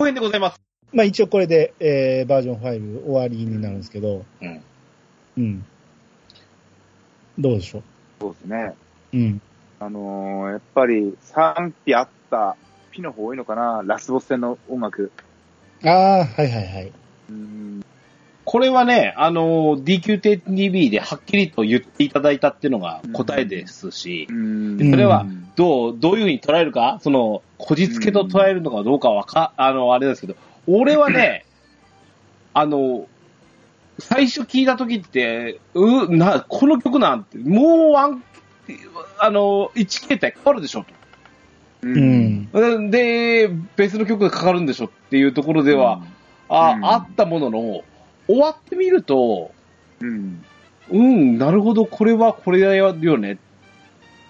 後編でございます。まあ一応これで、えー、バージョン5終わりになるんですけど、うん。うん。どうでしょそうですね。ううん。あのー、やっぱり賛否あったピの方多いのかな、ラスボス戦の音楽。ああ、はいはいはい。うん。これはね、あの、DQ10TV ではっきりと言っていただいたっていうのが答えですし、うん。でそれはうんどう、どういうふうに捉えるか、その、こじつけと捉えるのかどうかはか、あの、あれですけど、俺はね、あの、最初聞いた時って、う、な、この曲なんて、もうワン、あの、1形態変わるでしょ、ううん。と。で、別の曲がかかるんでしょっていうところでは、あ、うん。あったものの、終わってみると、うん。うん、なるほど、これはこれだよねっ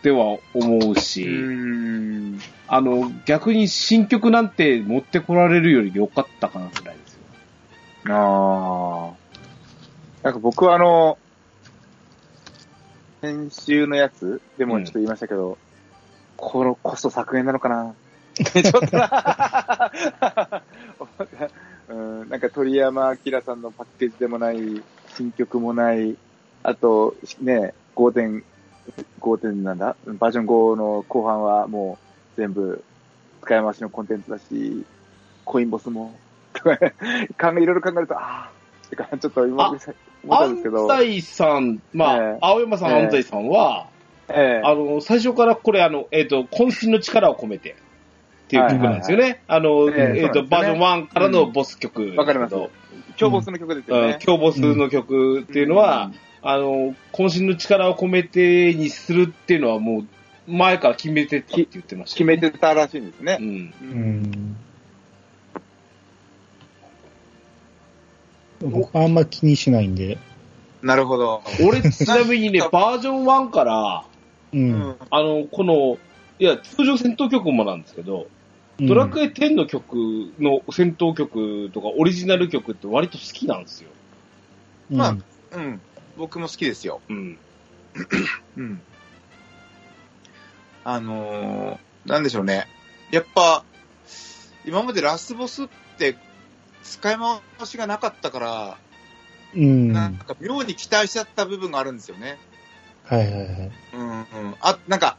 ては思うし、うん。あの、逆に新曲なんて持ってこられるより良かったかなぐらいですよ。ああ。なんか僕はあの、先週のやつでもちょっと言いましたけど、このコスト削減なのかなちょっとなうん、なんか鳥山明さんのパッケージでもない、新曲もない、あと、ね、5点、5点なんだ？バージョン5の後半はもう全部使い回しのコンテンツだし、コインボスも、と かね、考え、いろいろ考えると、ああ、てか、ちょっと今、あ思ったんですけど、安西さん、まあ、ええ。青山さん、ええ。安西さんは、ええ。あの、最初からこれ、あの、えっ、と、渾身の力を込めてっていう曲なんですよね。あの、えええっ、と、バージョン1からのボス曲、わかります。強ボスの曲ですようんね。強ボスの曲っていうのは、あの、渾身の力を込めてにするっていうのはもう、前から決めてたって言ってました決めてたらしいんですねう。ん。うう。ん。僕あんま気にしないんで、なるほど。俺、ちなみにね、バージョン1から、う。うんん。あの、この、いや、通常戦闘曲もなんですけど、ドラクエ10の曲の戦闘曲とかオリジナル曲って割と好きなんですよ。うん、まあうん。僕も好きですよ。うん。うん。あのー、なんでしょうね。やっぱ、今までラスボスって使い回しがなかったから、うん。はなんか妙に期待しちゃった部分があるんですよね。いはいはい。うんうん。あ、なんか、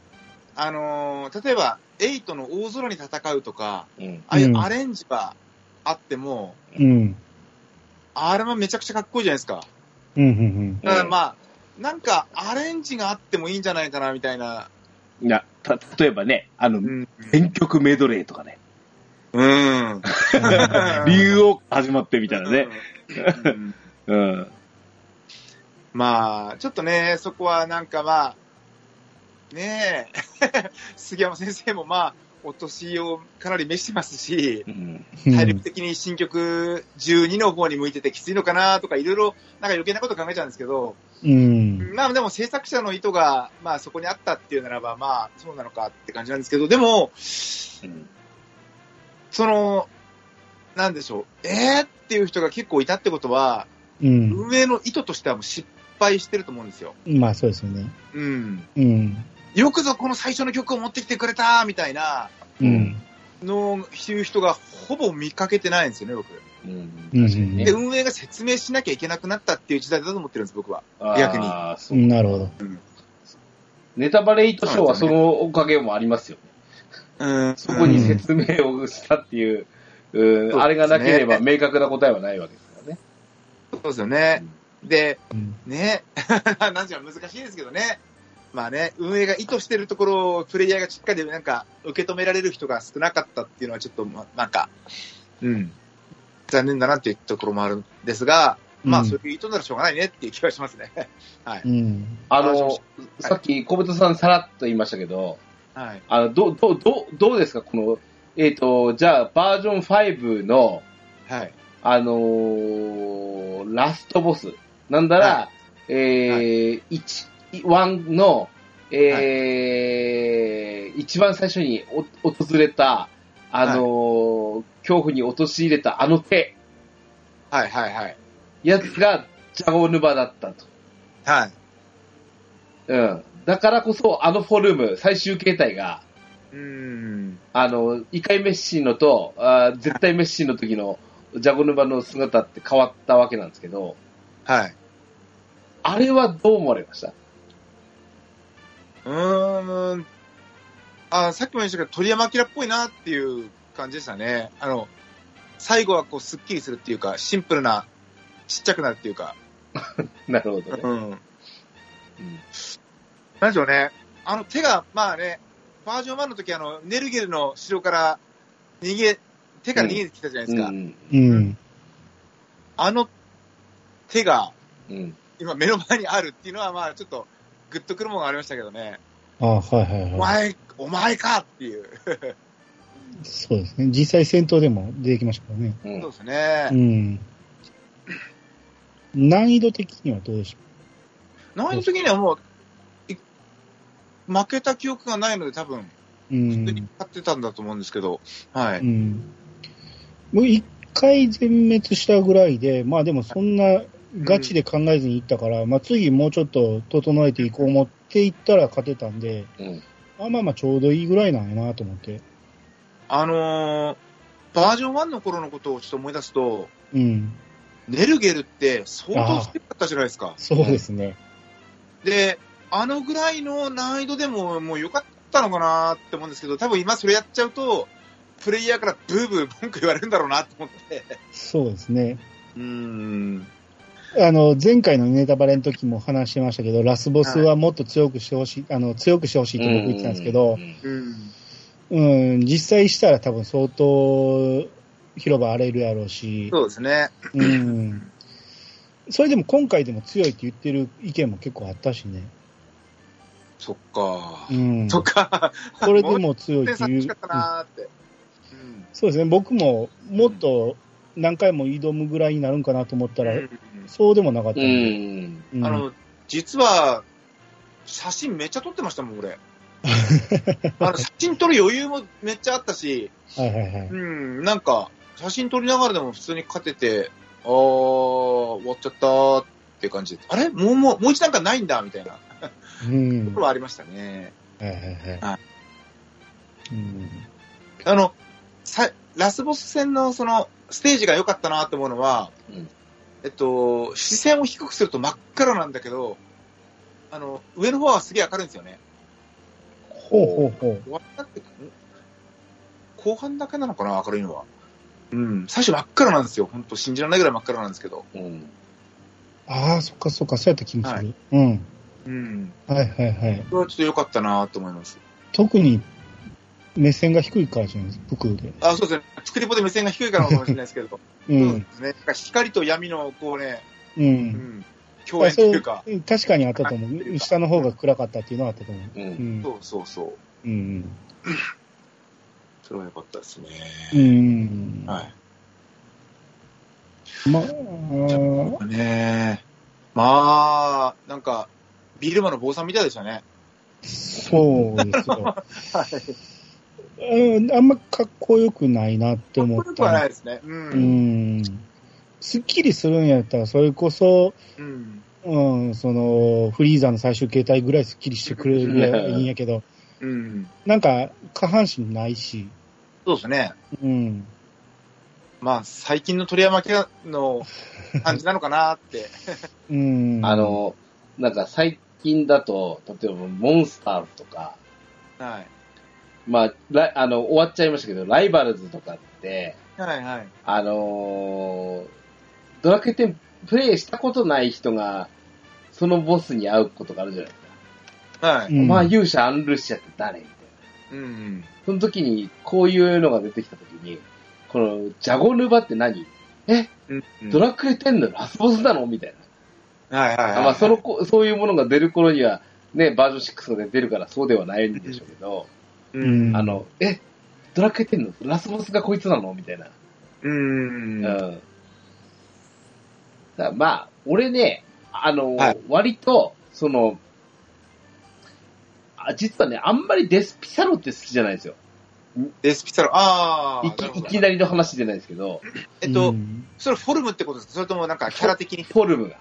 あのー例えば、エイトの大空に戦うとか、うん。ああいううんアレンジがあっても、うん。あれもめちゃくちゃかっこいいじゃないですか。うん、うん、だからまあ、なんかアレンジがあってもいいんじゃないかな、みたいな。いや、た、例えばね、あの、うん。全曲メドレーとかね、うん。理由を始まってみたいなね。うんうん。まあ、ちょっとね、そこはなんかまあ、ねえ、杉山先生もまあ、お年をかなり召してますし。体力的に新曲12の方に向いててきついのかなとか、いろいろなんか余計なこと考えちゃうんですけど、うん。まあでも制作者の意図が、まあそこにあったっていうならば、まあそうなのかって感じなんですけど、でも、うんその、なんでしょう、えー？っていう人が結構いたってことは、うん。運営の意図としてはもう失敗してると思うんですよ。まあそうですよね。うん。うん。よくぞこの最初の曲を持ってきてくれたみたいなうん。の、いう人がほぼ見かけてないんですよね、僕。うん。で、。運営が説明しなきゃいけなくなったっていう時代だと思ってるんです、僕は。逆にあーそうなるほど。ネタバレイトショーはそのおかげもありますよ。うん。そこに説明をしたっていう、うんあれがなければ明確な答えはないわけですからね。そうですよね。で、うん。ね、なんていうの難しいですけどね。まあね、運営が意図してるところをプレイヤーがしっかりなんか受け止められる人が少なかったっていうのはちょっと、ま、なんか、うん。残念だなっていうところもあるんですが、まあうんそういう意図ならしょうがないねっていう気がしますね。はい。うん。あのあそう、さっき小豚さんさらっと言いましたけど、はい。あの、どう、どう、どう、どうですか？この、えっ、と、じゃあ、バージョン5の、はい。あのーラストボス。なんだら、はえー、1、1の、えー一番最初にお訪れた、あのー恐怖に陥れたあの手、はいはいはい。やつがジャゴヌバだったと。はい。うん。だからこそ、あのフォルム、最終形態が、うん。あの、異界メッシーノと、あー絶対メッシーの時のジャゴヌバの姿って変わったわけなんですけど、はい。あれはどう思われました？うーん。あ、さっきも言いましたけど、鳥山明っぽいなっていう感じでしたね。あの、最後はこう、スッキリするっていうか、シンプルな、ちっちゃくなるっていうか。なるほどね。うん。うんなんでしょうね。あの手が、まあね、バージョン1の時あの、ネルゲルの城から逃げ、手から逃げてきたじゃないですか。うんうん。あの手がうん今目の前にあるっていうのは、まあちょっとグッとくるものがありましたけどね。あはいはいはい。お前、お前かっていう。そうですね。実際戦闘でも出てきましたからね。うんそうですねう。ん。難易度的にはどうでしょ何の時にはもう、い負けた記憶がないので多分、うう普通にん。勝ってたんだと思うんですけど、はい。うん。もう一回全滅したぐらいで、まあでもそんなガチで考えずにいったから、まあ次もうちょっと整えていこう思っていったら勝てたんで、うんあまあまあちょうどいいぐらいなんやなと思って。あのー、バージョン1の頃のことをちょっと思い出すと、うん。ネルゲルって相当強かったじゃないですか。そうですね。で、あのぐらいの難易度でももう良かったのかなって思うんですけど、多分今それやっちゃうと、プレイヤーからブーブー文句言われるんだろうなと思って。そうですね。うーん。あの、前回のネタバレの時も話してましたけど、ラスボスはもっと強くしてほしい、あの、強くしてほしいって僕言ってたんですけど、うん。うん、実際したら多分相当広場荒れるやろうし、そうですね。うん。それでも今回でも強いって言ってる意見も結構あったしね。そっかう。ん。そっか。それでも強い点っていう。そうですね。僕ももっと何回も挑むぐらいになるんかなと思ったら、うんそうでもなかったうん。うんあの、実は、写真めっちゃ撮ってましたもん、俺。あの写真撮る余裕もめっちゃあったし、はいはいはい。うん、なんか、写真撮りながらでも普通に勝てて、あー、終わっちゃったーって感じで。あれ？もう、もう、もう一段階ないんだみたいなうん。ところはありましたね。はいはいはい。はうん。あの、さ、ラスボス戦のその、ステージが良かったなって思うのは、うんえっと、視線を低くすると真っ暗なんだけど、あの、上の方はすげえ明るいんですよね。ほうほうほう。終わったって、ん？後半だけなのかな、明るいのは。うん。最初真っ暗なんですよ。本当信じられないぐらい真っ暗なんですけど。うん。ああ、そっかそっか、そうやった気もする。うん。うん。はいはいはい。これはちょっと良かったなと思います。特に目線が低いからじゃないですか、僕で。あ、そうですね。作りポで目線が低いからかもしれないですけど。うそうんで。すね。なんか光と闇の、こうね、う。うんん。共演というか。確かにあったと思う。下の方が暗かったっていうのはあったと思う。う。うんん。そうそうそう。うん。それは良かったですね。うん。はい。まあ、ねえ。まあ、なんか、ビルマの坊さんみたいでしたね。そうですよ。はい。うん、あんまかっこよくないなって思っかっこよくはないた。ですね。う。うんん。すっきりするんやったら、それこそ、うん。うん、その、フリーザの最終形態ぐらいすっきりしてくれるばいいんやけど、うん。なんか、下半身ないし、そうですね。うん。まあ、最近の鳥山明の感じなのかなって。うん。あ、の、なんか最近だと、例えばモンスターズとか、はい。まあ、あの、終わっちゃいましたけど、ライバルズとかって、はいはい。あのードラクエ10プレイしたことない人が、そのボスに会うことがあるじゃないですか。はい。うんまあ、勇者アンルシアって誰？みたいな。うん。その時に、こういうのが出てきた時に、この、ジャゴヌバって何？え、うん。ドラクエ10のラスボスなの？みたいな。はいはいはい。まあ、そのこ、そういうものが出る頃には、ね、バージョン6で出るからそうではないんでしょうけど、う。うんん。あの、え、ドラクエ10のラスボスがこいつなの？みたいな。うん。うん。だからまあ、俺ね、あの、はい割と、その、あ実はね、あんまりデスピサロって好きじゃないんですよ。デスピサロ、ああ。いきなるほどいきなりの話じゃないですけど、えっとう、んそれフォルムってことですか？それともなんかキャラ的に？フォルムが。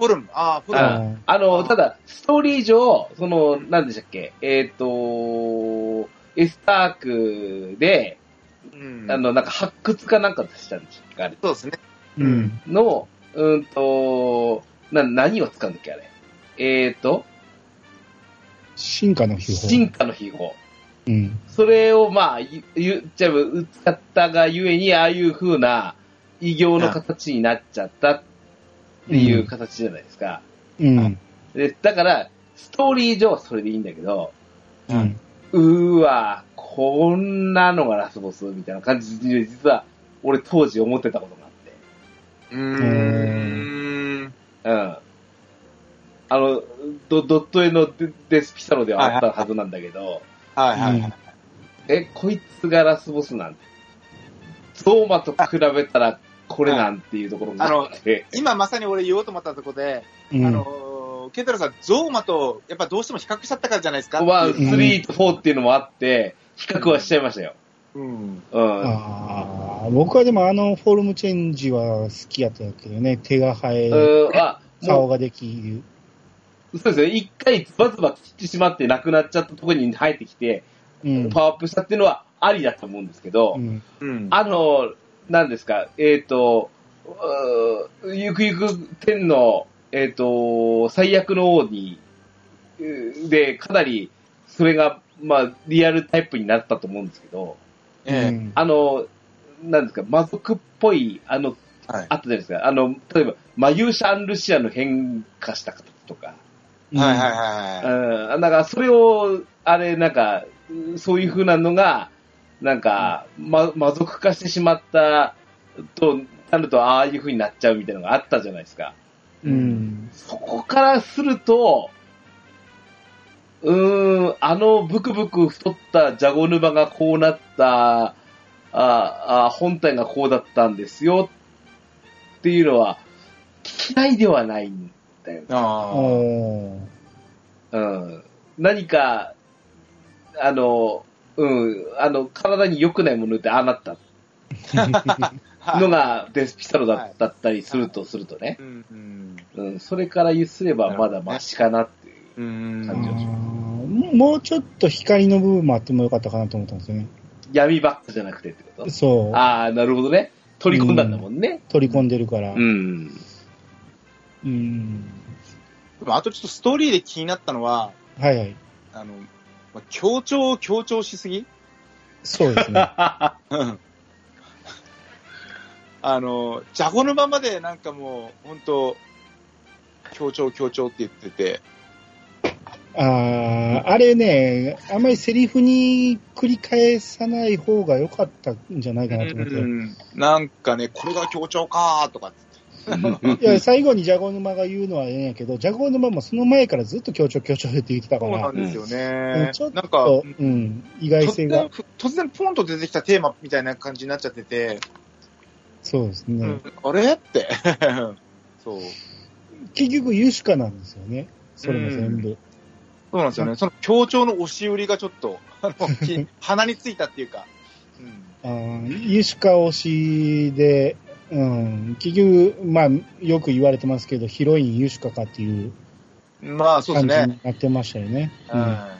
フォルム。ああ、フォルム。ああの、ただ、ストーリー上、その、なんでしたっけ、えっ、と、エスタークで、うんあの、なんか発掘かなんかしたんですかあれそうですね。うん。の、うんと、な、何を使うんだっけあれ？えーと、進化の秘宝。進化の秘宝。うん。それを、まあ、言言っちゃえば、使ったがゆえに、ああいう風な異形の形になっちゃったっていう形じゃないですか。うん。でだから、ストーリー上はそれでいいんだけど、うん。うーわ、こんなのがラスボスみたいな感じで、実は、俺当時思ってたことがあって。うーん。うん。あの、ドドット絵のデデスピサロではあったはずなんだけど、はいはいはい。え、こいつがラスボスなんて。ゾーマと比べたら、これなんていうところがあって。今まさに俺言おうと思ったところで、うん。あの、ケンタロウさん、ゾーマと、やっぱどうしても比較しちゃったからじゃないですか？まあ、ん3と4っていうのもあって、比較はしちゃいましたよ。うん。うん。ああ、僕はでもあのフォルムチェンジは好きやったけどね。手が生え、顔ができる。う、そうですね。一回ズバズバ切ってしまってなくなっちゃったところに生えてきて、うん。パワーアップしたっていうのはありだと思うんですけど、うん。うん。あの、なんですか、えっ、と、うーゆくゆく天の、えっ、と、最悪の王に、うーで、かなり、それが、まあ、リアルタイプになったと思うんですけど、ええ。うん。あの、なんですか、魔族っぽい、あの、はい。あったじゃないですか、あの、例えば、マユーシャ・アンルシアの変化した形とか、はいはいはいはい。うん、なんか、それを、あれ、なんか、そういう風なのが、なんか、ま、魔族化してしまったと、なると、ああいう風になっちゃうみたいなのがあったじゃないですか。うん。そこからすると、うーん、あのブクブク太ったジャゴ沼がこうなった、ああ本体がこうだったんですよっていうのは、嫌いではないんだよね。あおーうん。何か、あの、うん、あの、体に良くないものってああなったあ。のがデスピサロだったったりするとするとね。うんうん。うん、それから言すればまだマシかなっていう。うん感じがしあーもうちょっと光の部分もあってもよかったかなと思ったんですよね。闇バックじゃなくてってこと？そう。ああ、なるほどね。取り込んだんだもんね。取り込んでるから。うん。うん。でもあとちょっとストーリーで気になったのは、はいはい。あの、まあ強調、強調しすぎ？そうですね。うんあの、ジャゴ沼までなんかもう、本当強調、強調って言ってて、ああ、あれね、あんまりセリフに繰り返さない方が良かったんじゃないかなと思って。うんなんかね、これが強調かーとかっつって。いや、最後にジャゴ沼が言うのはええんやけど、ジャゴ沼もその前からずっと強調強調って言ってたからそうなん、ですようねん。ちょっなんか、と、うん、意外突性が然、、突然ポンと出てきたテーマみたいな感じになっちゃってて、そうですね。うんあれって。そう。結局、ユシカなんですよね。それも全部。そうなんですよね。その強調の押し売りがちょっと、あの、き 鼻についたっていうか。うんあーユシカ推しで、うん、結局、まあ、よく言われてますけど、ヒロインユシカかっていうまあ、そうですね。感じになってましたよね。うんは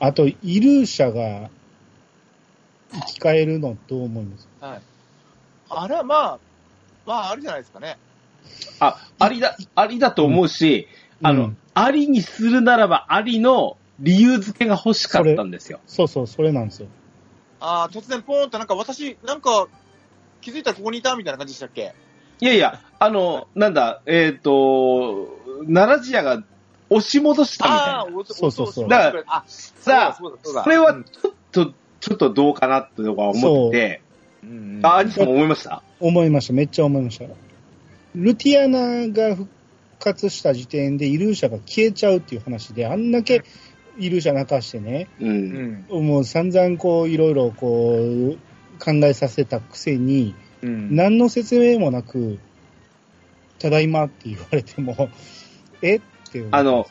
あと、イルーシャが生き返るのどう思います？い。はい。あれはまあ、まあ、あるじゃないですかね。あ、ありだ、ありだと思うし、あの、うんありにするならばありの理由付けが欲しかったんですよ。そうそう、それなんですよ。ああ、突然ポーンとなんか私、なんか、気づいたらここにいたみたいな感じでしたっけ？いやいや、あの、なんだ、えっ、と、奈良ジアが押し戻したみたいな。おそうそうそうだからあ、さあ、そうだそうだそれはうんちょっと、ちょっとどうかなって僕は思ってて、うんあ、アニさんも思いました？思いました。めっちゃ思いました。ルティアナが復活した時点でイルーシャが消えちゃうっていう話で、あんだけイルーシャ泣かしてね、う。うんん。もう散々こう、いろいろこう、考えさせたくせに、うん。何の説明もなく、ただいまって言われても、えってあの、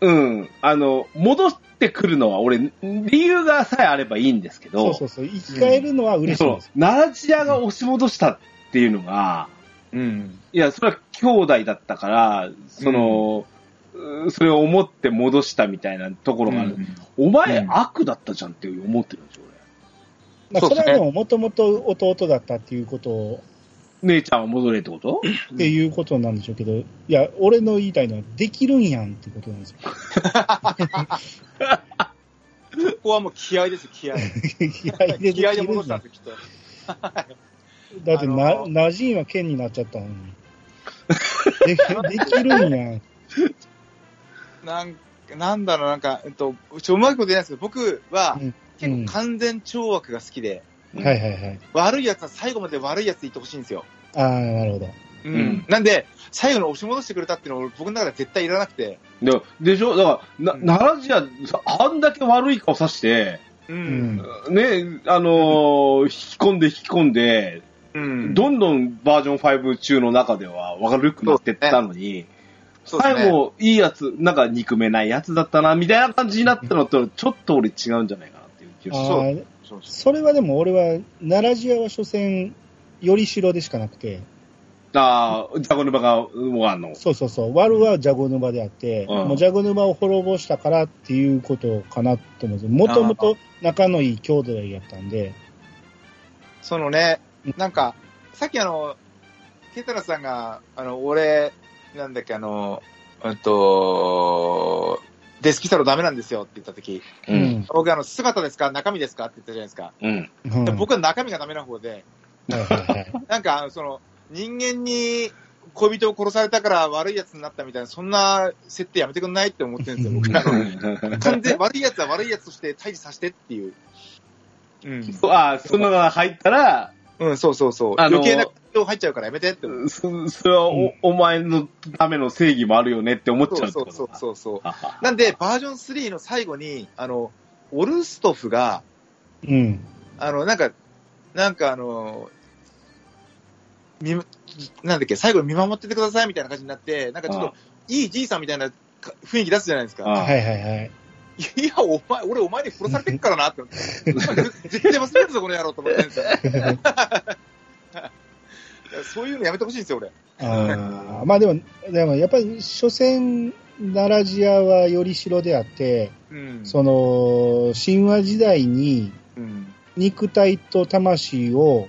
うん、あの、戻ってくるのは俺、理由がさえあればいいんですけど、そうそうそう、生き返るのは嬉しいう奈良ジアが押し戻したっていうのが、うん。いや、それは兄弟だったから、その、うそれを思って戻したみたいなところがある。お前、うん。悪だったじゃんって思ってるんですよ、まあ、それはでも、もともと弟だったっていうことを、俺。姉ちゃんは戻れってこと？っていうことなんでしょうけど、いや、俺の言いたいのは、できるんやんってことなんですよ。ここはもう気合ですよ、気合。気合ででき気合で戻したんですよ、きっと。だってな、あのナジーンは剣になっちゃったのに。でできるんやん。なんなんだろう、なんか、えっと、ちょ、うまいこと言えないですけど、僕はうん結構完全懲悪が好きで、うんはいはいはい。悪い奴は最後まで悪い奴でいてほしいんですよ。ああ、なるほど。うん。うんなんで、最後に押し戻してくれたっていうのは僕の中では絶対いらなくて、ででしょ？だから、うんな、奈良市は、あんだけ悪い顔さして、う。うんん。ね、あのー引き込んで引き込んで、うん。どんどんバージョン5中の中では悪くなってったのに、そうね最後、いいやつ、なんか憎めないやつだったな、みたいな感じになったのと、ちょっと俺違うんじゃないっていう。そう。ーそうそう。それはでも俺は、奈良市は所詮、よりしろでしかなくて、ああ、ジャゴヌバが、もうあの、そうそうそう、ワルはジャゴヌバであって、うん。もうジャゴヌバを滅ぼしたからっていうことかなと思うんですもともと仲のいい兄弟やったんで、そのね、なんか、さっきあの、ケタラさんが、あの、俺、なんだっけ、あの、うんと、デスキサロダメなんですよって言ったとき、う。うんん。僕あの、姿ですか？中身ですか？って言ったじゃないですか。うん。うんで僕は中身がダメな方で、なんか、あのその、人間に恋人を殺されたから悪い奴になったみたいな、そんな設定やめてくんないって思ってるんですよ、僕あの 完全悪い奴は悪い奴として退治させてっていう。うん。そうああ、そのが入ったら、うん、そうそうそう。余計な感情入っちゃうからやめてって。そそれはお,、お前のための正義もあるよねって思っちゃうそうそうそうそうなんで、バージョン3の最後に、あの、オルストフが、うん。あの、なんか、なんかあの、み、なんだっけ、最後に見守っててくださいみたいな感じになって、なんかちょっと、いいじいさんみたいなか雰囲気出すじゃないですか。あはいはいはい。いや、お前、俺お前に殺されてっからなって思って。絶対忘れるぞ、この野郎と思ってるんですよ。そういうのやめてほしいんですよ、俺。あーまあでも、でもやっぱり、所詮、奈良ジアはよりしろであって、うん。その、神話時代にうん。肉体と魂を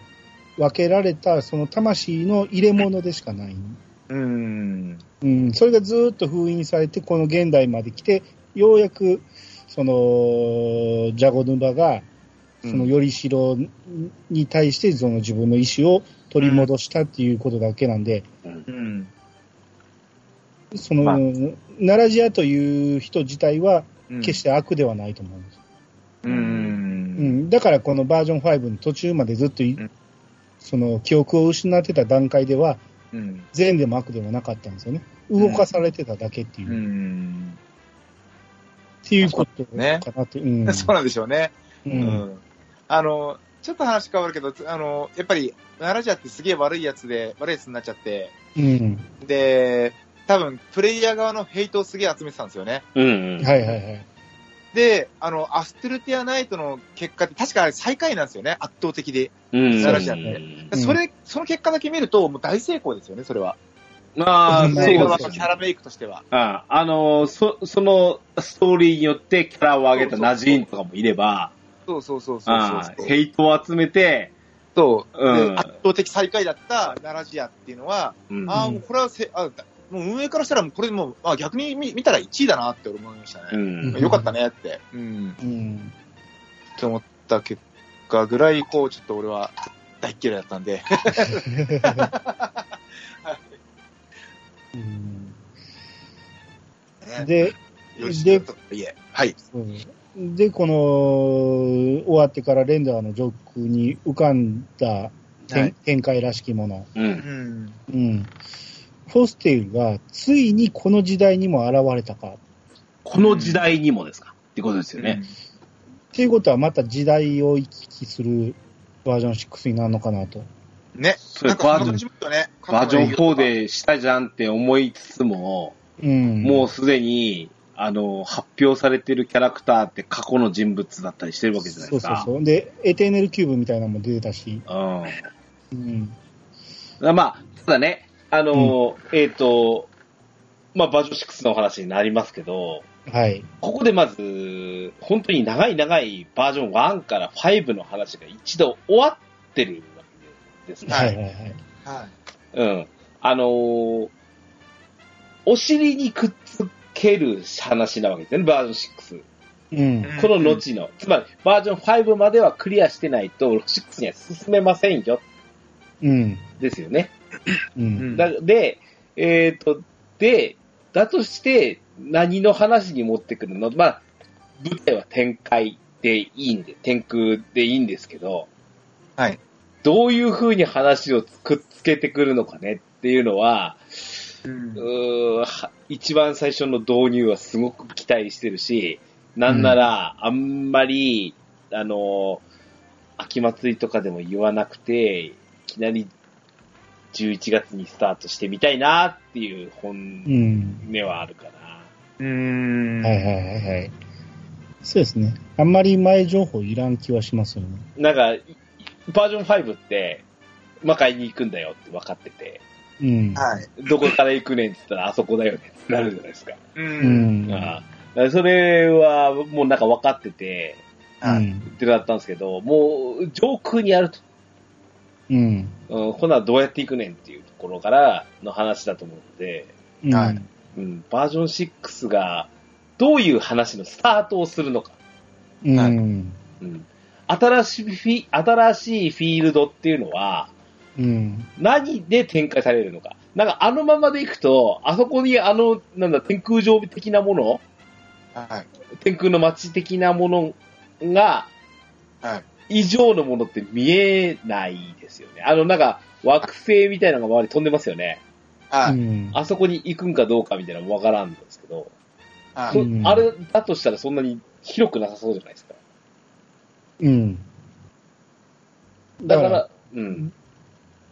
分けられた、その魂の入れ物でしかない。うん。うん、それがずーっと封印されて、この現代まで来て、ようやく、その、ジャゴヌバが、そのよりしろに対して、その自分の意志を取り戻したっていうことだけなんで、うん。その、まあ奈良ジアという人自体は、うん決して悪ではないと思うんです。う。うんん、だからこのバージョン5の途中までずっとその記憶を失ってた段階では、うん。善でも悪でもなかったんですよね。動かされてただけっていう、うっん。ていうことかねなって。うん。そうなんでしょうね。う。うんん。あの、ちょっと話変わるけど、あの、やっぱり、奈良ジャってすげえ悪いやつで、悪いやつになっちゃって、うん。で、多分、プレイヤー側のヘイトをすげえ集めてたんですよね。うん。はいはいはい。で、あの、アステルティアナイトの結果って、確かあれ最下位なんですよね、圧倒的で。うん。奈良市だねうんそれ、その結果だけ見ると、もう大成功ですよね、それは。まあ、映画のですキャラメイクとしては。ああの、そ、そのストーリーによってキャラを上げたナジーンとかもいれば、そうそうそうそうあそうあヘイトを集めて、そう、うんで圧倒的最下位だった奈良ジアっていうのは、うんああ、もうこれはせ、あもう運営からしたら、もうこれもう、あ逆に見見たら1位だなって思いましたうね。ん。よかったねって。うん。うん。って思った結果ぐらい、こう、ちょっと俺は大嫌いだったんで。うんねで、で。はい。で、この、終わってからレンダーの上空に浮かんだ展,、開らしきもの。う。うんん。うん。フォステルがついにこの時代にも現れたか。この時代にもですか？ってことですよね。っていうことはまた時代を行き来するバージョン6になるのかなと。うん。ね。それバージョンそんな感じもよね。バージョン4でしたじゃんって思いつつも、うん。もうすでに、あの、発表されてるキャラクターって過去の人物だったりしてるわけじゃないですか。そうそうそう。で、エテーネルキューブみたいなのも出てたし。うん。うん。まあ、ただね、あの、えっ、と、まあ、バージョン6のお話になりますけど、はい。ここでまず、本当に長い長いバージョン1から5の話が一度終わってるですね。はいはいはい。はうん。あのーお尻にくっつける話なわけですよね、バージョン6。うん。い。この後の。つまり、バージョン5まではクリアしてないと、6には進めませんよ、うん。ですよね。う。うんん。だで、えっ、と、で、だとして、何の話に持ってくるの？まあ、舞台は展開でいいんで、天空でいいんですけど、はい。どういう風に話をくっつけてくるのかねっていうのは、うんう一番最初の導入はすごく期待してるし、なんなら、あんまり、あの、秋祭りとかでも言わなくて、いきなり11月にスタートしてみたいなっていうう本ん。音はあるかな。うーん。はいはいはいはい。そうですね。あんまり前情報いらん気はしますよね。なんか、いバージョン5って、魔界に行くんだよって分かってて、うん。はい。どこから行くねんって言ったらあそこだよねってなるじゃないですか。う。うんん。あそれはもうなんか分かってて、はい。うん。ってなったんですけど、もう上空にあると、うん。うん、こんなんどうやって行くねんっていうところからの話だと思うので、うん。はいうん、バージョン6がどういう話のスタートをするのか、うん。はいうん、新しいフィ、新しいフィールドっていうのはうん。何で展開されるのか。なんかあのままで行くと、あそこにあの、なんだ、天空上的なもの、はい。天空の街的なものが、はい。以上のものって見えないですよね。あの、なんか、惑星みたいなのが周り飛んでますよね。はい。うん。あそこに行くんかどうかみたいなのもわからんんですけど、そはい。うんあれだとしたらそんなに広くなさそうじゃないですか。うん。だから、だからうん。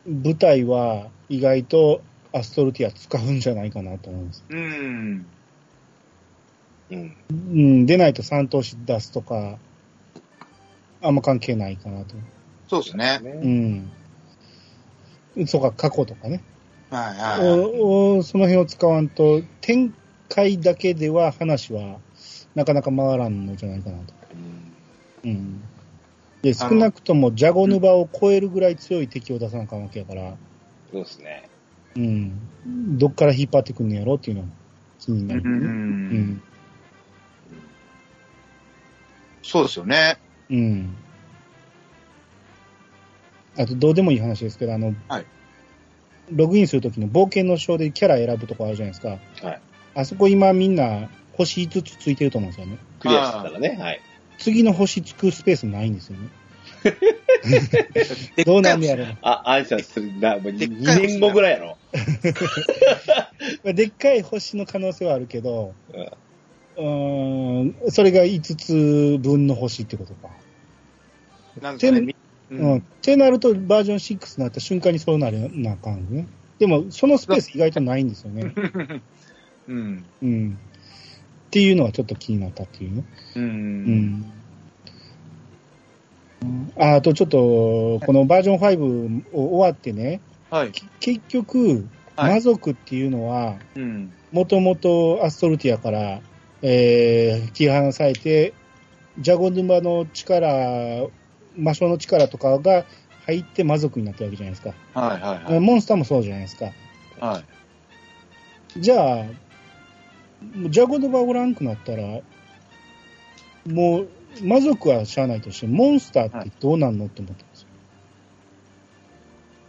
舞台は意外とアストルティア使うんじゃないかなと思うんです。うん。うん。うん。でないと3投資出すとか、あんま関係ないかなと。そうですね。うねん。そうか、過去とかね。はい。はい。おおその辺を使わんと、展開だけでは話はなかなか回らんのじゃないかなと。うんうん。で、少なくともジャゴヌバを超えるぐらい強い敵を出さなあかんわけやから、そうですね。うん。どっから引っ張ってくんのやろっていうのも気になる、うん。うん。そうですよね。うん。あと、どうでもいい話ですけど、あの、はいログインするときの冒険の章でキャラ選ぶとこあるじゃないですか。はい。あそこ今みんな星5つついてると思うんですよね。クリアしてたらね、はい。次の星つくスペースないんですよね。どうなんでやろうあ、アイさん、それな、もう2でっかい年後ぐらいやろ。まあでっかい星の可能性はあるけど、うんそれが5つ分の星ってことか。なんですかね。うん。ってなると、バージョン6になった瞬間にそうなるなあかんね。でも、そのスペース意外とないんですよね。うん。うん。っていうのはちょっと気になったっていうね。う。うんん。ああとちょっと、このバージョン5を終わってね、はい。き結局、はい魔族っていうのは、うん。もともとアストルティアから、えー、切り離されて、ジャゴ沼の力、魔性の力とかが入って魔族になったわけじゃないですか。はい。はい。はい。モンスターもそうじゃないですか。はい。じゃあ、ジャゴ沼おらんくなったら、もう、魔族はしゃあないとして、モンスターってどうなんのって思ったんですよ。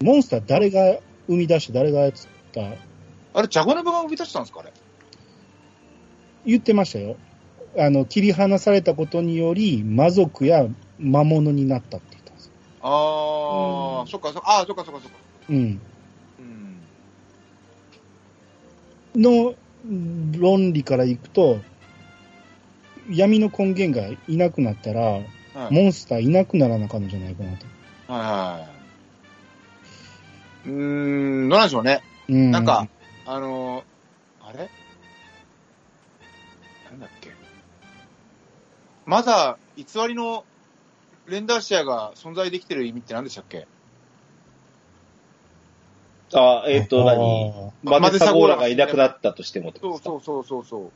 モンスター誰が生み出して誰が操った？あれ、ジャゴネバが生み出したんですかあれ？言ってましたよ。あの、切り離されたことにより、魔族や魔物になったって言ったんですよ。ああ、そっか、そっか、ああ、そっか、そっか、そっか。うん。うん。の論理からいくと、闇の根源がいなくなったら、はい。モンスターいなくならなあかんのじゃないかなと。はいはい。うーん、どうなんでしょうね。うん。なんか、あのー、あれ？なんだっけ？まだ、偽りのレンダーシェアが存在できてる意味って何でしたっけ？あ、えっ、と、何？あマデサゴーラがいなくなったとしてもそうそうそうそうそ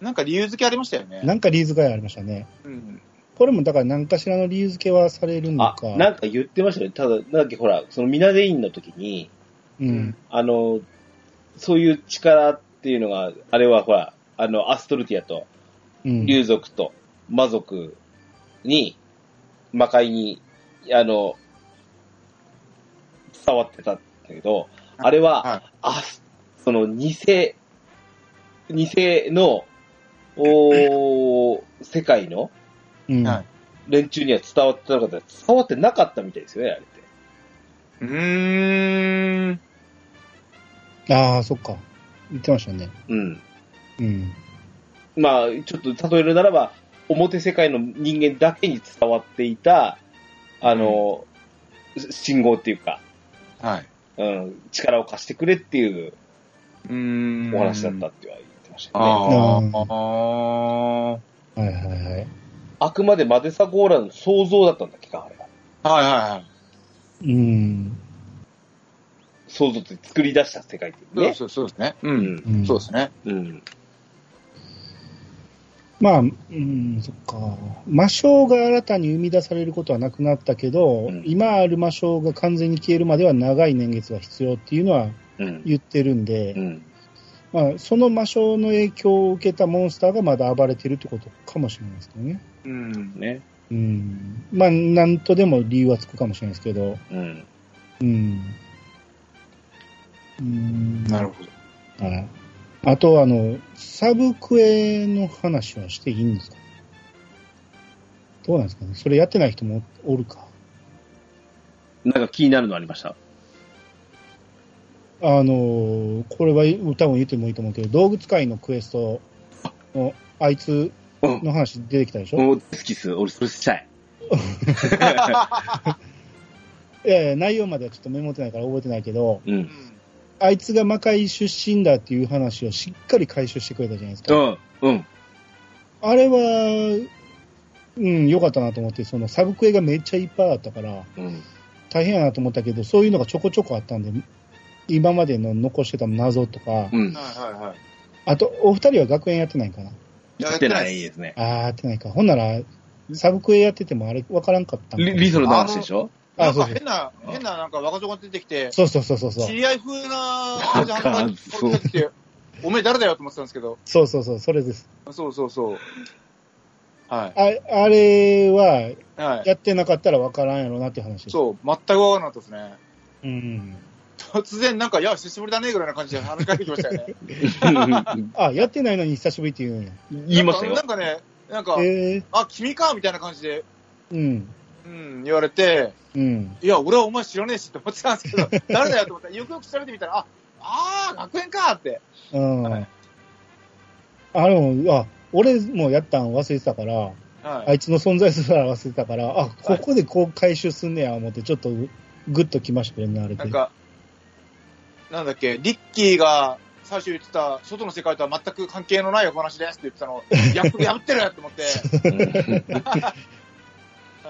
う。なんか理由付けありましたよねー。なんか理由付けありましたね。うん。これもだから何かしらの理由付けはされるのあか。、なんか言ってましたね。ただ、なんだっけ、ほら、そのミナデインの時に、うん。あの、そういう力っていうのが、あれはほら、あの、アストルティアと、うん。竜族と魔族に、魔界に、あの、伝わってたんだけど、あれは、はい。あ、その、偽、偽の、おー 世界の連中には伝わってなかった。伝わってなかったみたいですよね、あれって。うーん。ああ、そっか。言ってましたね。うん。うん。まあ、ちょっと例えるならば、表世界の人間だけに伝わっていた、あの、信号っていうか、はい。うん、力を貸してくれっていううーん。お話だったって言ってましたよね。ああ。あはいはいはい。あくまでマデサゴーラの想像だったんだっけか、あれは。あ。はいはいはい。うん。想像って作り出した世界っていうね。そうそうですね。う。うんん。うんそうですね。うん。まあ、うん、そっか。魔性が新たに生み出されることはなくなったけど、うん今ある魔性が完全に消えるまでは長い年月が必要っていうのはうん。言ってるんで、うん。まあ、その魔性の影響を受けたモンスターがまだ暴れてるってことかもしれないですけどね。うん。ね。うん。まあ、なんとでも理由はつくかもしれないですけど、うん。うん。うん。なるほど。はい。あと、あの、サブクエの話はしていいんですか？どうなんですかね？それやってない人もおるか？なんか気になるのありました？あの、これは多分言ってもいいと思うけど、動物界のクエストの、あいつうん。の話出てきたでしょ、もう好きっす。俺それしたい。いやいや、内容まではちょっとメモってないから覚えてないけど、う。うんん。あいつが魔界出身だっていう話をしっかり回収してくれたじゃないですか。うん。うん。あれは、うん、良かったなと思って、そのサブクエがめっちゃいっぱいあったから、うん。大変やなと思ったけど、そういうのがちょこちょこあったんで、今までの残してた謎とか、うん。はいはいはい。あと、お二人は学園やってないかな？やってないですね。あー、やってないか。ほんなら、サブクエやっててもあれ分からんかったリリソルの話でしょ？なあ、そうそうんか変な、変ななんか若女が出てきて、そうそうそうそうそう知。り合い風な感じで話しそうかけてきて、おめえ誰だよと思ってたんですけど、そうそうそう、それです。そうそうそう。はい。ああれは、はい。やってなかったら分からんやろなっていう話です。そう、全くわからなかったですね。うん。突然なんか、いや、久しぶりだね、ぐらいな感じで話しかけてきましたよね。あ、やってないのに久しぶりって言うんや。言いましたよなん。かなんかね、なんか、ええあ、君かみたいな感じで、うん。うん、言われて、うん。いや、俺はお前知らねえしって思ってたんですけど、誰だよと思ったら、よくよく調べてみたら、あ、あー、学園かって。うん。はいあの、あ、俺もやったん忘れてたから、はい。あいつの存在すら忘れてたから、あ、ここでこう回収すんねや思って、ちょっとグッときましたけどね、あれで。なんか、なんだっけ、リッキーが最初言ってた、外の世界とは全く関係のないお話ですって言ってたのを、やっと破ってると思って、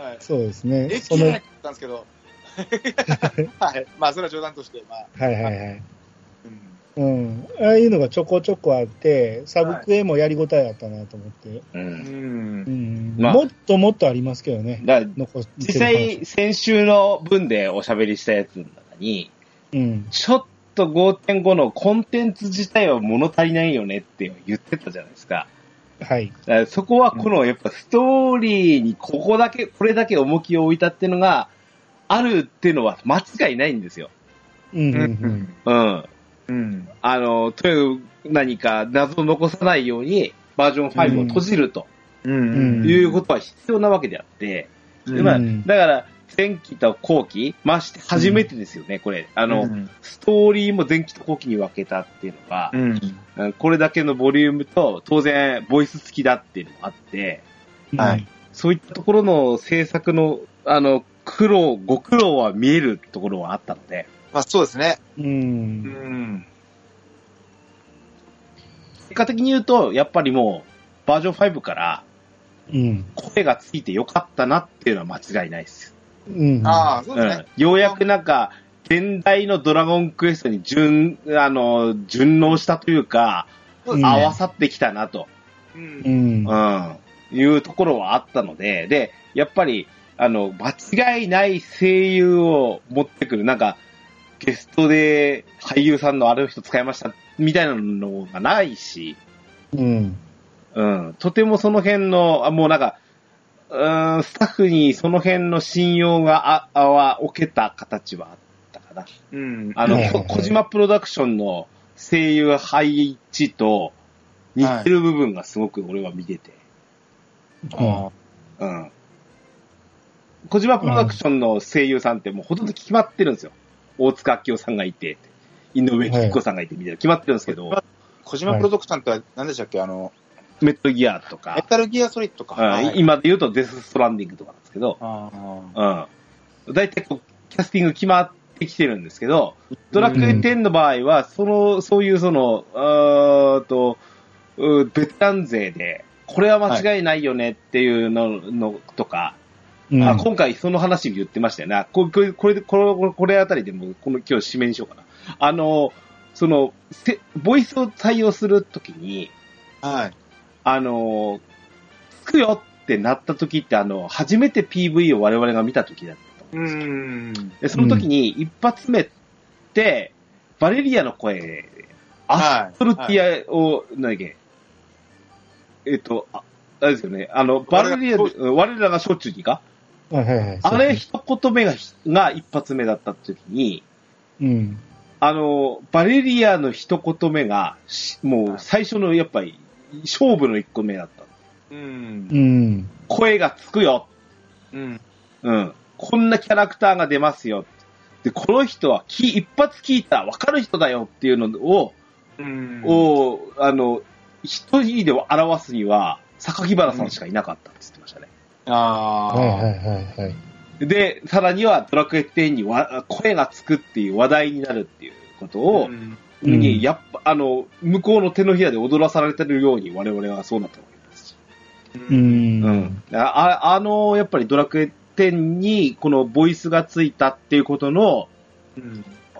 はい。そうですね。え、その、は綺麗って言ったんですけど、はい。まあ、それは冗談として、まあ、いはいはい。うん。うん。ああいうのがちょこちょこあって、サブクエもやりごたえあったなと思って。う。うんん。うん。まあもっともっとありますけどね。だから残って実際、先週の分でおしゃべりしたやつの中に、うん。ちょっと5.5のコンテンツ自体は物足りないよねって言ってたじゃないですか。はい。そこはこのやっぱストーリーにここだけ、これだけ重きを置いたっていうのがあるっていうのは間違いないんですよ。うん。ううんん。うん。うん。あの、とにかく何か謎を残さないようにバージョン5を閉じるとうん。いうことは必要なわけであって、うんでまあうんだから前期と後期、まして初めてですよね、これ。あの、うんストーリーも前期と後期に分けたっていうのが、うん。うんこれだけのボリュームと、当然、ボイス付きだっていうのもあって、はい。そういったところの制作の、あの、苦労、ご苦労は見えるところはあったので、まあ、そうですね。う。うんん。結果的に言うと、やっぱりもう、バージョン5からうん。声がついてよかったなっていうのは間違いないです。うん。ああ、そううんですね。ようやくなんか、現代のドラゴンクエストに順、あの、順応したというか、そううん合わさってきたなと、う。うんん。うん、いうところはあったので、で、やっぱり、あの、間違いない声優を持ってくる、なんか、ゲストで俳優さんのあれの人使いました、みたいなのがないし、うん。うん、とてもその辺の、あもうなんか、うーん、スタッフにその辺の信用があ、あは置けた形はあったかな。うん。あの、はいはいはいこ小島プロダクションの声優配置と似てる部分がすごく俺は見てて。うんうん。小島プロダクションの声優さんってもうほとんど決まってるんですよ。大塚明夫さんがいて、井上貴子さんがいてみたいな決まってるんですけど、はい小島プロダクションって何でしたっけ？あの、メットギアとメか、タルギアソリッドか。うんはい今で言うとデスストランディングとかなんですけど、あうん。大体こう、キャスティング決まってきてるんですけど、ドラクエ10の場合は、その、そういうその、うーんと、うベテラン勢で、これは間違いないよねっていうの,、のとか、うんあ、今回その話言ってましたよね。ここれ、これで、これ、これあたりでも、この今日締めにしようかな。あの、その、せボイスを採用するときに、ーはい。あの、つくよってなった時って、あの、初めて PV を我々が見た時だったんですよ。うん。で、その時に一発目って、バレリアの声、アストルティアを、なんだっけ、えっと、ああれですよね、あの、バレリア、我らがしょっちゅうにか？はいはいはい。あれ一言目がひ、が一発目だった時に、うん。あの、バレリアの一言目が、しもう最初のやっぱり、勝負の一個目だった。うんう。ん。声がつくよ。うん。うん。こんなキャラクターが出ますよ。で、この人はき、一発聞いたらわかる人だよっていうのを、うん。を、あの、一人で表すには、榊原さんしかいなかったって言ってましたね。ああ。はいはいはいはい。で、さらにはドラクエ10にわ声がつくっていう話題になるっていうことを、うんうんに、やっぱ、あの、向こうの手のひらで踊らされてるように我々はそうなったわけですし。う。うんん。ああの、やっぱりドラクエ10にこのボイスがついたっていうことの、う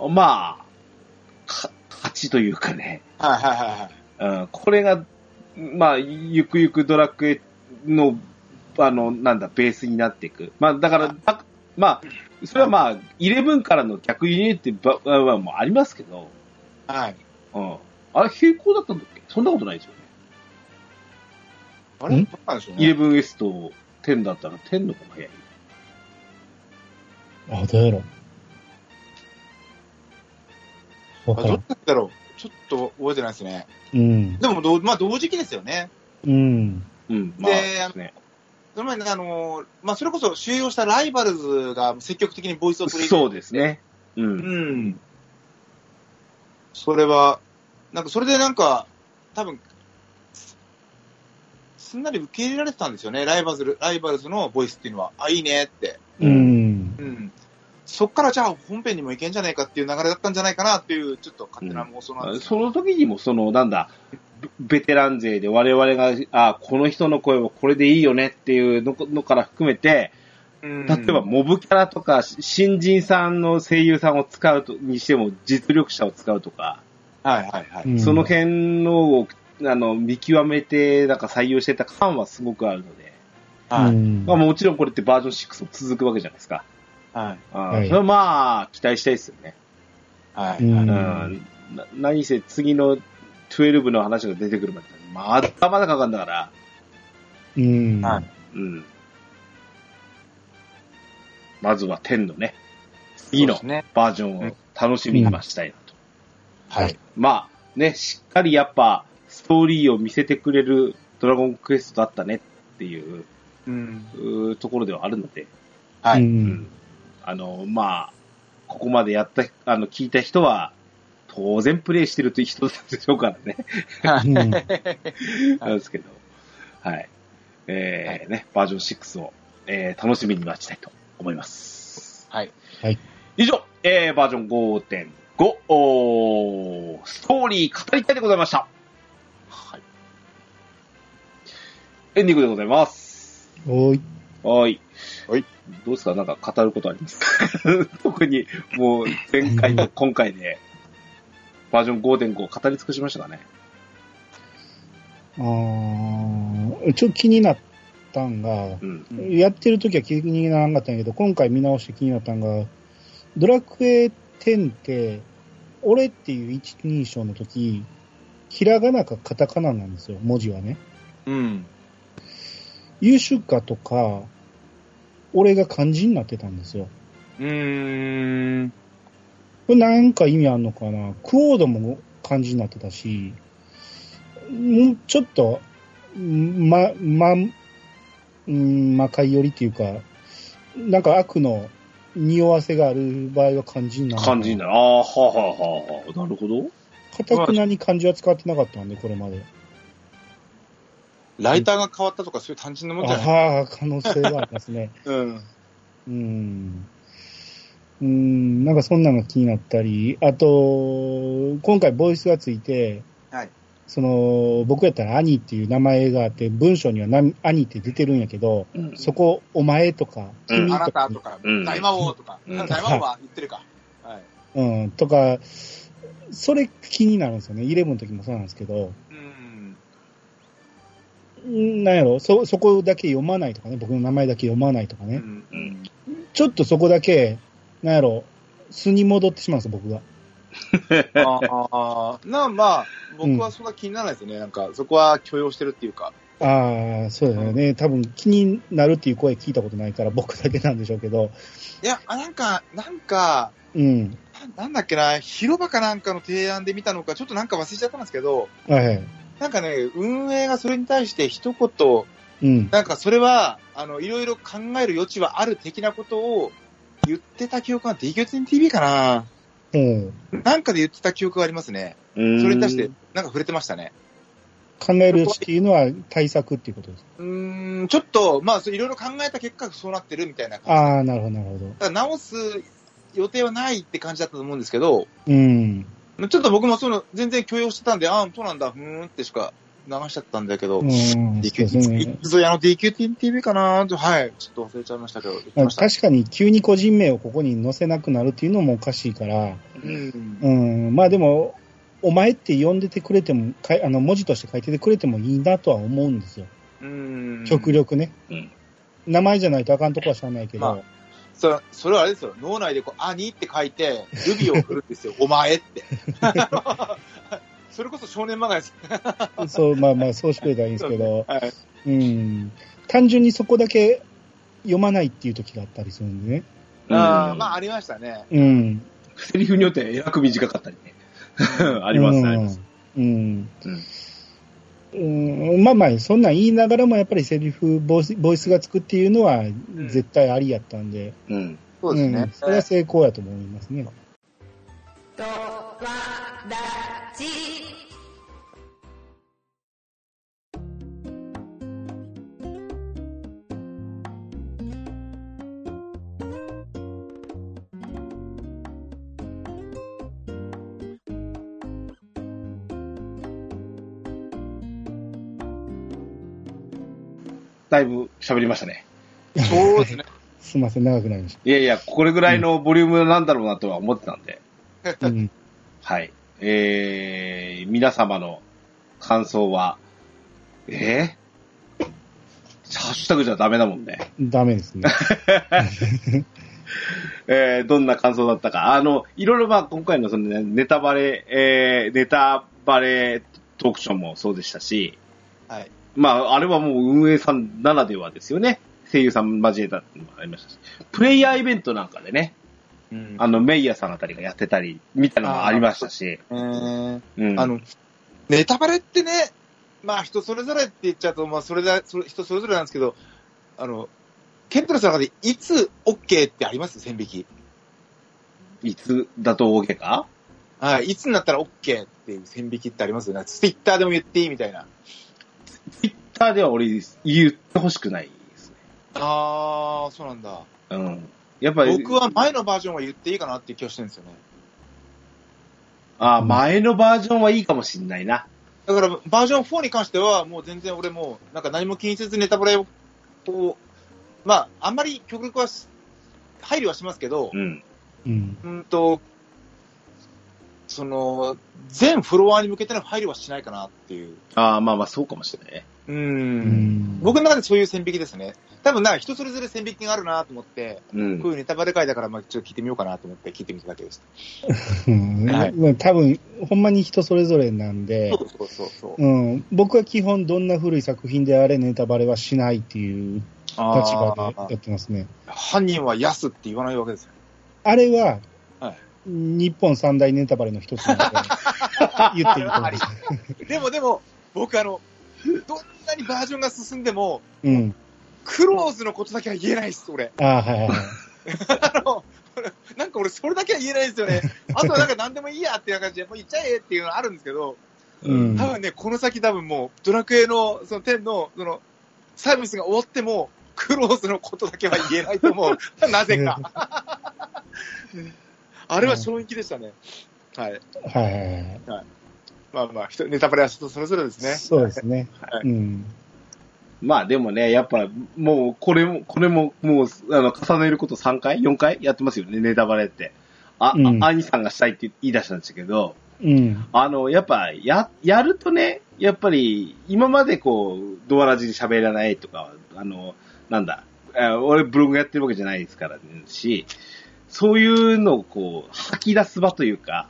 ん。まあ、か勝ちというかね、はいはいはいはい。うん、これが、まあ、ゆくゆくドラクエの、あの、なんだ、ベースになっていく。まあ、だから、だまあ、それはまあ、11からの逆輸入ってば、ばもありますけど、はい。うん。あれ、並行だったんだっけ？そんなことないですよね。あれ？ん？どうなんでしょうね。11S と10だったら10の方が早い。あ、どうやろう。わあどっからん。ちだろうちょっと覚えてないですね。うん。でもどう、まあ同時期ですよね。うん。うん。まあ、でですね。その前にね、あのーまあそれこそ収容したライバルズが積極的にボイスを取り入れてそうですね。う。うんん。それは、なんかそれでなんか、多分、すんなり受け入れられてたんですよね。ライバルズ、ライバルズのボイスっていうのは、あ、いいねって。うん。うん。そっからじゃあ本編にもいけんじゃないかっていう流れだったんじゃないかなっていう、ちょっと勝手な妄想なんですけその時にも、その、なんだ、ベベテラン勢で我々が、あこの人の声はこれでいいよねっていうののから含めて、例えばモブキャラとか、新人さんの声優さんを使うとにしても、実力者を使うとか、はいはいはい。うんその辺のをあの見極めて、なんか採用してた感はすごくあるので、はい。うんまあ、もちろんこれってバージョン6も続くわけじゃないですか。はい。あそれはまあ、期待したいですよね。はい。うんうんな何せ次の12の話が出てくるまで、まだまだかかるんだから、うん。はいうん。まずは10のね、次のバージョンを楽しみに待ちたいなと。はい。まあ、ね、しっかりやっぱ、ストーリーを見せてくれるドラゴンクエストだったねっていううん。ところではあるので、はい。う。うんんあの、まあ、ここまでやった、あの、聞いた人は、当然プレイしてるという人でしょうからね。うん なんですけど、はい。えー、ね、バージョン6を、えー、楽しみに待ちたいと思います。はい。以上、えー、バージョン5.5、おーストーリー語りたいでございました。はい。エンディングでございます。おい。はい。はい。どうですか？なんか語ることありますか？特に、もう、前回と今回で、バージョン5.5語り尽くしましたかね？あーちょっと気になったんが、うん。やってる時は気にならなかったんやけど、今回見直して気になったんが、ドラクエ10って、俺っていう一人称の時、ひらがなかカタカナなんですよ、文字はね。うん。優秀化とか、俺が漢字になってたんですよ。うーん。これなんか意味あんのかな？クオードも漢字になってたし、んちょっと、んま、ま、ん魔界寄りっていうか、なんか悪の匂わせがある場合は漢字になる。感じになる。ああ、はあ、はあ、はあ。なるほど。かたくなに漢字は使ってなかったんで、これまで。ライターが変わったとかそういう単純なもんじゃない？ああ、可能性がありますね。うん。うん。うん、なんかそんなのが気になったり、あと、今回ボイスがついて、はい。その、僕やったら兄っていう名前があって、文章にはな兄って出てるんやけど、うんそこ、お前とか、うんあな君とか、たとか、うん大魔王とか、うん大魔王は言ってるか。はい。うん、とか、それ気になるんですよね。イレブンの時もそうなんですけど、うん。んなんやろ、そ、そこだけ読まないとかね、僕の名前だけ読まないとかね、うんうん。ちょっとそこだけ、なんやろ、素に戻ってしまうんですよ、僕が。ああ、なあまあ、僕はそんな気にならないですよね。なんか、そこは許容してるっていうか。ああ、そうだよね。多分気になるっていう声聞いたことないから僕だけなんでしょうけど。いや、あなんか、なんか、うん。ななんだっけな、広場かなんかの提案で見たのか、ちょっとなんか忘れちゃったんですけど、はいはい。なんかね、運営がそれに対して一言、うん。なんかそれは、あの、いろいろ考える余地はある的なことを言ってた記憶が、DQ10TV かなうん。なんかで言ってた記憶がありますね。そそれに対して、なんか触れてましたね。考える余地っていうのは対策っていうことです。うーん、ちょっと、まあ、いろいろ考えた結果、そうなってるみたいな感じ。ああ、なるほど、なるほど。だから直す予定はないって感じだったと思うんですけど、うん。ちょっと僕もその、全然許容してたんで、ああ、そうなんだ、ふーんってしか流しちゃったんだけど、うん。DQ、そうあの DQ10TV かなと、はい、ちょっと忘れちゃいましたけど。確かに急に個人名をここに載せなくなるっていうのもおかしいから、うん。うん。まあでも、お前って呼んでてくれても、かいあの文字として書いててくれてもいいなとは思うんですよ。うん。極力ね。うん名前じゃないとあかんとこは知らないけど。まそそれはあれですよ、脳内でこう、兄って書いて、ルビを振るんですよ、お前って。それこそ少年漫画です。そう、まあまあ、そうしてくれたらいいんですけど、はい。うん。単純にそこだけ読まないっていう時があったりするんでね。ああ、うんまあ、ありましたね。うん。セリフによってはえらく短かったりね。ありますね、あります。うん。うん。まあまあ、そんなん言いながらも、やっぱりセリフボイス、ボイスがつくっていうのは絶対ありやったんで、うん。そうですねん。それは成功やと思いますね。とわらじだいぶ喋りましたね。そうですね。すいません、長くなりましいやいや、これぐらいのボリュームなんだろうなとは思ってたんで。た。うん。はい。えー、皆様の感想は、えー、ハッシュタグじゃダメだもんね。ダメですね。えー、どんな感想だったか。あの、いろいろまあ今回のその、ね、ネタバレ、えー、ネタバレトークションもそうでしたし、はい。まあ、あれはもう運営さんならではですよね。声優さん交えたのもありましたし。プレイヤーイベントなんかでね、うんあの、メイヤーさんあたりがやってたり、みたいなのもありましたし、えーうん。あの、ネタバレってね、まあ人それぞれって言っちゃうと、まあそれだ、それ人それぞれなんですけど、あの、ケントロスの中でいつ OK ってあります？線引き。いつだと OK か？はい。いつになったら OK っていう線引きってあります？よね。ツイッターでも言っていいみたいな。ツイッターでは俺言ってほしくないですね。あー、そうなんだ。うん。やっぱり、僕は前のバージョンは言っていいかなっていう気がしてるんですよね。あ前のバージョンはいいかもしんないな。だからバージョン4に関してはもう全然俺もうなんか何も気にせずネタバレをこうまあ、あんまり極力はし配慮はしますけどう、ん。うん。うんと、その、全フロアに向けての配慮はしないかなっていう。ああ、まあまあ、そうかもしれないね。う。うんん。僕の中でそういう線引きですね。多分な人それぞれ線引きがあるなと思って、うんこういうネタバレ会だから、まあちょっと聞いてみようかなと思って聞いてみただけです。うん多分、ほんまに人それぞれなんでそ、うそうそうそう。うん、僕は基本どんな古い作品であれネタバレはしないっていう立場でやってますね。犯人はヤスって言わないわけですよ。あれは、はい日本三大ネタバレの一つなので、言っていいと思います。でもでも、僕あの、どんなにバージョンが進んでも、うん。クローズのことだけは言えないっす、俺。ああ、はいはいはい。あの、なんか俺それだけは言えないんですよね。あとはなんか何でもいいやっていう感じで、もう言っちゃえっていうのはあるんですけど、うん多分ね、この先多分もう、ドラクエの、その10の、その、サービスが終わっても、クローズのことだけは言えないと思う。なぜか。あれは衝撃でしたね。はい。はいはいはい。まあまあ、人ネタバレは人それぞれですね。そうですね。はいうん。まあでもね、やっぱ、もう、これも、これも、もう、あの、重ねること3回 ?4 回？やってますよね、ネタバレって。あ、うんあ兄さんがしたいって言い出したんですけど、うん。あの、やっぱ、や、やるとね、やっぱり、今までこう、ドアラジで喋らないとか、あの、なんだ、あ俺ブログやってるわけじゃないですからね、し、そういうのをこう、吐き出す場というか、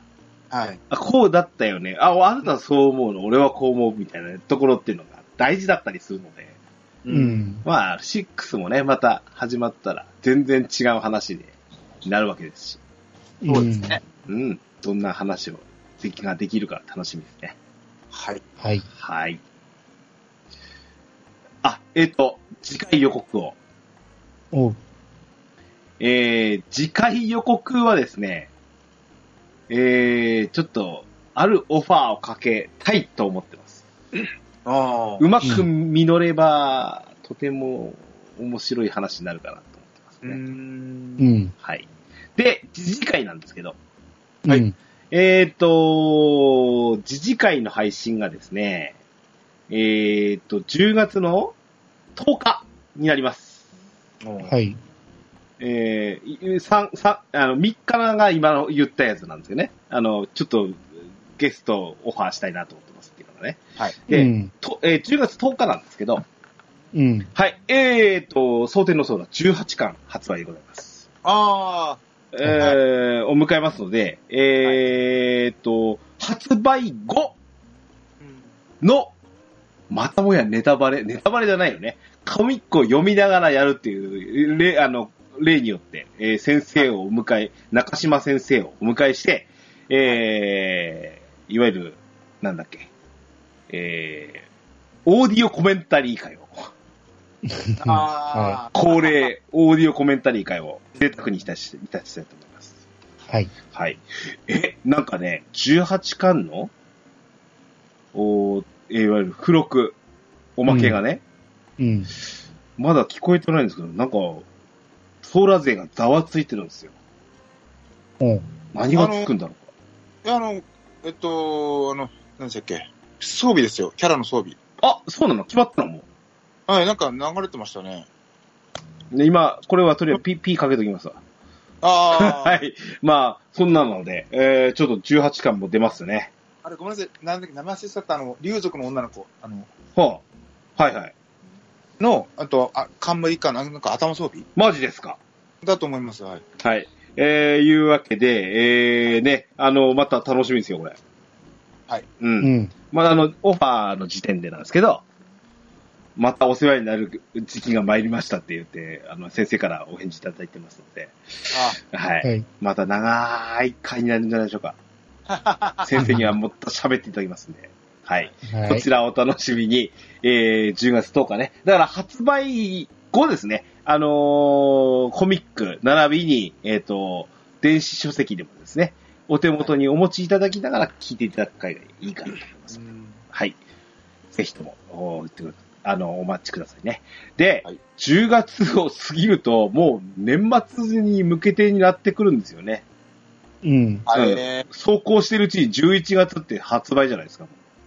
はい。あ、こうだったよね。あ、あなたはそう思うの、俺はこう思うみたいなところっていうのが大事だったりするので、うん。まあ、6もね、また始まったら全然違う話でなるわけですし、そうですね。うん、どんな話を、できができるか楽しみですね。はい。はい。はい。あ、えっ、と、次回予告を。おう。えー、次回予告はですね、えー、ちょっと、あるオファーをかけたいと思ってます。あうまく実れば、とても面白い話になるかなと思ってますうね。んう。ん。はい。で、次回なんですけど、はいうん。えっ、と、次回の配信がですね、えっ、と、10月の10日になります。はい。えー、三三あの、3日が今の言ったやつなんですよね。あの、ちょっとゲストをオファーしたいなと思ってますっていうのがね。はい。で、うん。とえー10月10日なんですけど、うん。はい、えーと、蒼天のソーダ18巻発売でございます。あえー、を迎えますので、えーと、発売後あ。の、またもやネタバレ、ネタバレじゃないよね。コミックを読みながらやるっていう、例、あの、例によって、えー先生をお迎え、中島先生をお迎えして、えー、いわゆる、なんだっけ、えー、オーディオコメンタリー会を、ああ。恒例オーディオコメンタリー会を贅沢にいたし、いたしたいと思います。はい。はい。え、なんかね、18巻の、おいわゆる付録、おまけがね、うん。まだ聞こえてないんですけど、なんか、ソーラー勢がざわついてるんですよ。おう。何がつくんだろういやあの、えっと、あの、何でしたっけ？装備ですよ。キャラの装備。か。あ、そうなの？決まったの？もはい、なんか流れてましたね。う。で今、これはとりあえず P、P かけときますわ。ああ。はい。まあ、そんなので、えー、ちょっと18巻も出ますね。あれ、ごめんなさい。なんだっけ、名前忘れちゃった、あの、竜族の女の子。あの、はあ、はいはい。の、あと、あ、冠かな、なんか頭装備？マジですか？だと思います。はい。はい。えー、いうわけで、えー、ね、あの、また楽しみですよ、これ。はい。う。うんん。まだあの、オファーの時点でなんですけど、またお世話になる時期が参りましたって言って、あの、先生からお返事いただいてますので、はい。はい。また長い回になるんじゃないでしょうか。先生にはもっと喋っていただきますんで、はい。はいこち。らをお楽しみに、えー、10月10日ね。だから発売後ですね、あのーコミック、並びに、えっ、と、電子書籍でもですね、お手元にお持ちいただきながら聞いていただく回がいいかなと思います。はい。ぜひとも、お言ってくだあの、お待ちくださいね。で、はい10月を過ぎると、もう年末に向けてになってくるんですよね。うん。あれね。走行してるうちに11月って発売じゃないですか。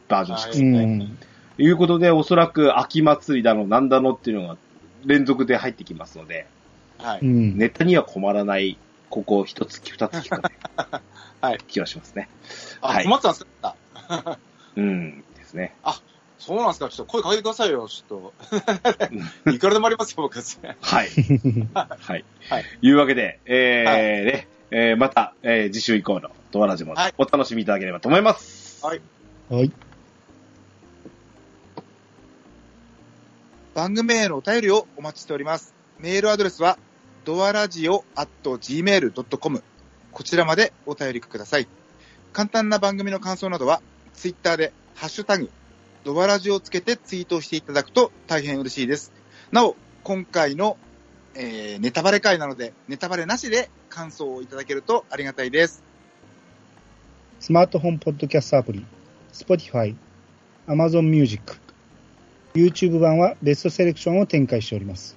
バージョン6。うん。ということで、おそらく秋祭りだの、なんだのっていうのが、連続で入ってきますので、はい。うん。ネタには困らない、ここ一月二月かね、はい。気がしますね。あ、はい困ってたんですかうん、ですね。そうなんですかちょっと声かけてくださいよ、ちょっと。いくらでもありますよ、僕ですね。はい。はい。はいいうわけで、えーはいね、えーまた、えー次週以降のドアラジもはいお楽しみいただければと思います。はいはい。番組へのお便りをお待ちしております。メールアドレスは、ドアラジオ at gmail.com。こちらまでお便りください。簡単な番組の感想などは、ツイッターで、ハッシュタグ、ドアラジをつけてツイートしていただくと大変嬉しいです。なお、今回の、えー、ネタバレ会なので、ネタバレなしで感想をいただけるとありがたいです。スマートフォンポッドキャストアプリ、Spotify、Amazon Music、YouTube 版はベストセレクションを展開しております。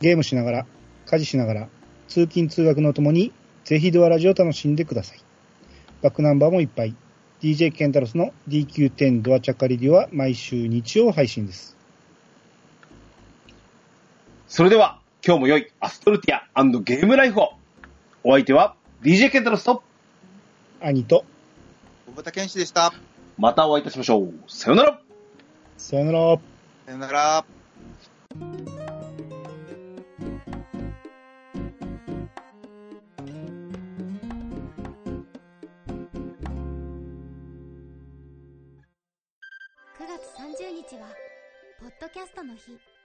ゲームしながら、家事しながら、通勤通学のともに、ぜひドアラジを楽しんでください。バックナンバーもいっぱい。DJ ケンタロスの DQ10 ドアチャカリディオは毎週日曜配信です。それでは、今日も良いアストルティアゲームライフを。お相手は DJ ケンタロスと、兄と、小畑健士でした。またお会いいたしましょう。さよならさよなら。さよなら。9月30日はポッドキャストの日